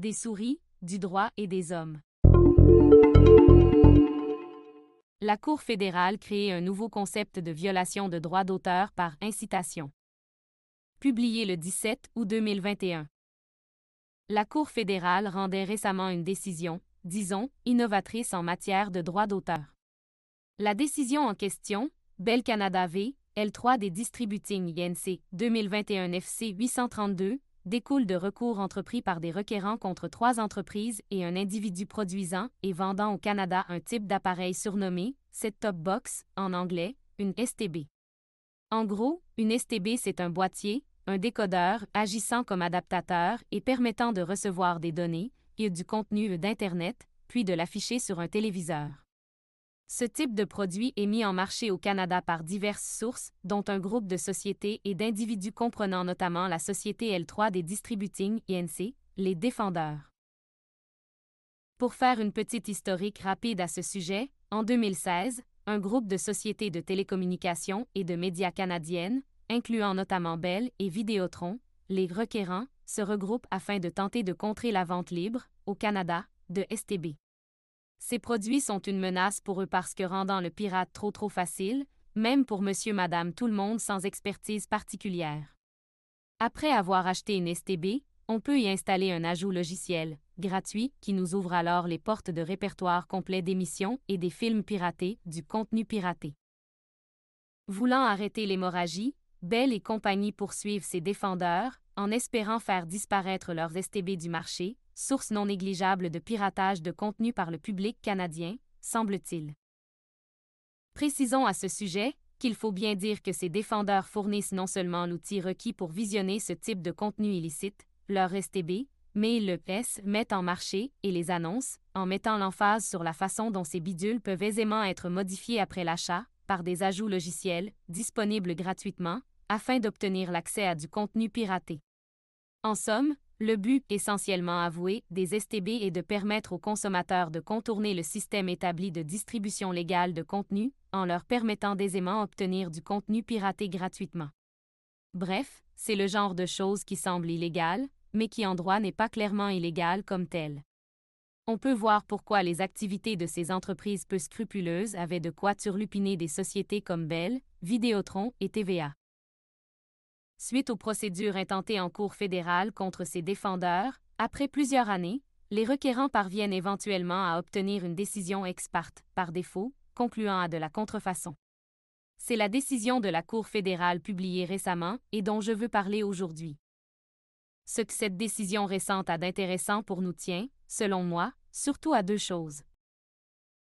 des souris, du droit et des hommes. La Cour fédérale crée un nouveau concept de violation de droit d'auteur par incitation. Publié le 17 août 2021. La Cour fédérale rendait récemment une décision, disons, innovatrice en matière de droit d'auteur. La décision en question, Bell Canada V, L3 des Distributing INC 2021 FC 832, découle de recours entrepris par des requérants contre trois entreprises et un individu produisant et vendant au Canada un type d'appareil surnommé set-top box en anglais, une STB. En gros, une STB c'est un boîtier, un décodeur agissant comme adaptateur et permettant de recevoir des données et du contenu d'Internet, puis de l'afficher sur un téléviseur. Ce type de produit est mis en marché au Canada par diverses sources, dont un groupe de sociétés et d'individus comprenant notamment la société L3 des Distributing INC, les défendeurs. Pour faire une petite historique rapide à ce sujet, en 2016, un groupe de sociétés de télécommunications et de médias canadiennes, incluant notamment Bell et Vidéotron, les requérants, se regroupent afin de tenter de contrer la vente libre, au Canada, de STB. Ces produits sont une menace pour eux parce que rendant le pirate trop trop facile, même pour monsieur madame tout le monde sans expertise particulière. Après avoir acheté une STB, on peut y installer un ajout logiciel, gratuit, qui nous ouvre alors les portes de répertoire complet d'émissions et des films piratés, du contenu piraté. Voulant arrêter l'hémorragie, Bell et compagnie poursuivent ses défendeurs, en espérant faire disparaître leurs STB du marché, source non négligeable de piratage de contenu par le public canadien, semble-t-il. Précisons à ce sujet qu'il faut bien dire que ces défendeurs fournissent non seulement l'outil requis pour visionner ce type de contenu illicite, leur STB, mais ils le S mettent en marché et les annoncent, en mettant l'emphase sur la façon dont ces bidules peuvent aisément être modifiés après l'achat, par des ajouts logiciels, disponibles gratuitement, afin d'obtenir l'accès à du contenu piraté. En somme, le but, essentiellement avoué, des STB est de permettre aux consommateurs de contourner le système établi de distribution légale de contenu, en leur permettant d'aisément obtenir du contenu piraté gratuitement. Bref, c'est le genre de choses qui semble illégale, mais qui en droit n'est pas clairement illégale comme telle. On peut voir pourquoi les activités de ces entreprises peu scrupuleuses avaient de quoi turlupiner des sociétés comme Bell, Vidéotron et TVA. Suite aux procédures intentées en Cour fédérale contre ces défendeurs, après plusieurs années, les requérants parviennent éventuellement à obtenir une décision ex parte, par défaut, concluant à de la contrefaçon. C'est la décision de la Cour fédérale publiée récemment et dont je veux parler aujourd'hui. Ce que cette décision récente a d'intéressant pour nous tient, selon moi, surtout à deux choses.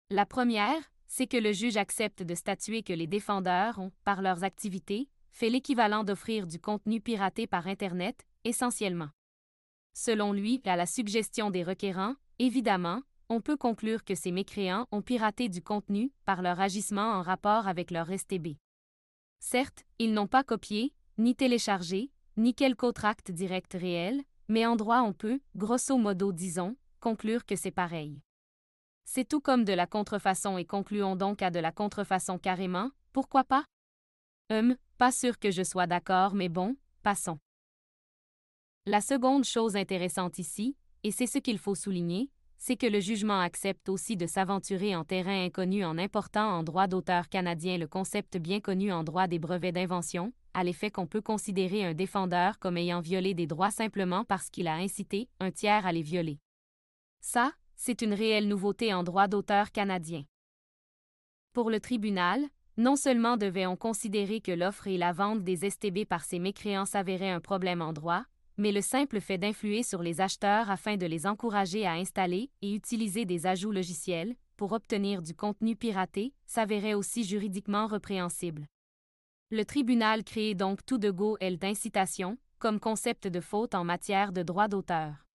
La première, c'est que le juge accepte de statuer que les défendeurs ont, par leurs activités, fait l'équivalent d'offrir du contenu piraté par Internet, essentiellement. Selon lui, à la suggestion des requérants, évidemment, on peut conclure que ces mécréants ont piraté du contenu par leur agissement en rapport avec leur STB. Certes, ils n'ont pas copié, ni téléchargé, ni quelque autre acte direct réel, mais en droit on peut, grosso modo disons, conclure que c'est pareil. C'est tout comme de la contrefaçon et concluons donc à de la contrefaçon carrément, pourquoi pas? Hum, pas sûr que je sois d'accord, mais bon, passons. La seconde chose intéressante ici, et c'est ce qu'il faut souligner, c'est que le jugement accepte aussi de s'aventurer en terrain inconnu en important en droit d'auteur canadien le concept bien connu en droit des brevets d'invention, à l'effet qu'on peut considérer un défendeur comme ayant violé des droits simplement parce qu'il a incité un tiers à les violer. Ça, c'est une réelle nouveauté en droit d'auteur canadien. Pour le tribunal, non seulement devait-on considérer que l'offre et la vente des STB par ces mécréants s'avéraient un problème en droit, mais le simple fait d'influer sur les acheteurs afin de les encourager à installer et utiliser des ajouts logiciels pour obtenir du contenu piraté s'avérait aussi juridiquement répréhensible. Le tribunal crée donc tout de go L d'incitation comme concept de faute en matière de droit d'auteur.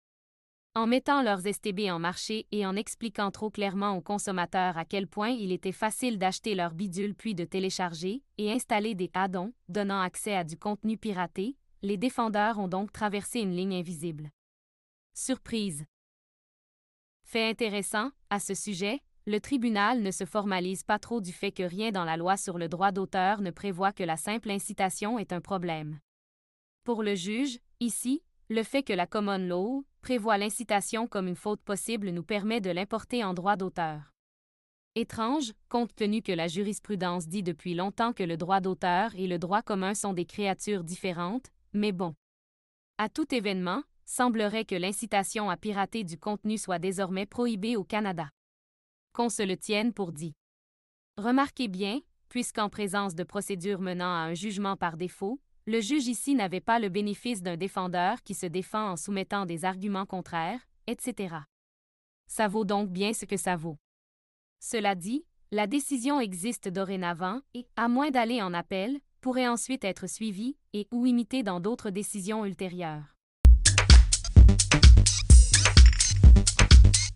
En mettant leurs STB en marché et en expliquant trop clairement aux consommateurs à quel point il était facile d'acheter leur bidule puis de télécharger et installer des add-ons donnant accès à du contenu piraté, les défendeurs ont donc traversé une ligne invisible. Surprise. Fait intéressant, à ce sujet, le tribunal ne se formalise pas trop du fait que rien dans la loi sur le droit d'auteur ne prévoit que la simple incitation est un problème. Pour le juge, ici, le fait que la common law prévoit l'incitation comme une faute possible nous permet de l'importer en droit d'auteur. Étrange, compte tenu que la jurisprudence dit depuis longtemps que le droit d'auteur et le droit commun sont des créatures différentes, mais bon. À tout événement, semblerait que l'incitation à pirater du contenu soit désormais prohibée au Canada. Qu'on se le tienne pour dit. Remarquez bien, puisqu'en présence de procédures menant à un jugement par défaut, le juge ici n'avait pas le bénéfice d'un défendeur qui se défend en soumettant des arguments contraires, etc. Ça vaut donc bien ce que ça vaut. Cela dit, la décision existe dorénavant et, à moins d'aller en appel, pourrait ensuite être suivie et ou imitée dans d'autres décisions ultérieures.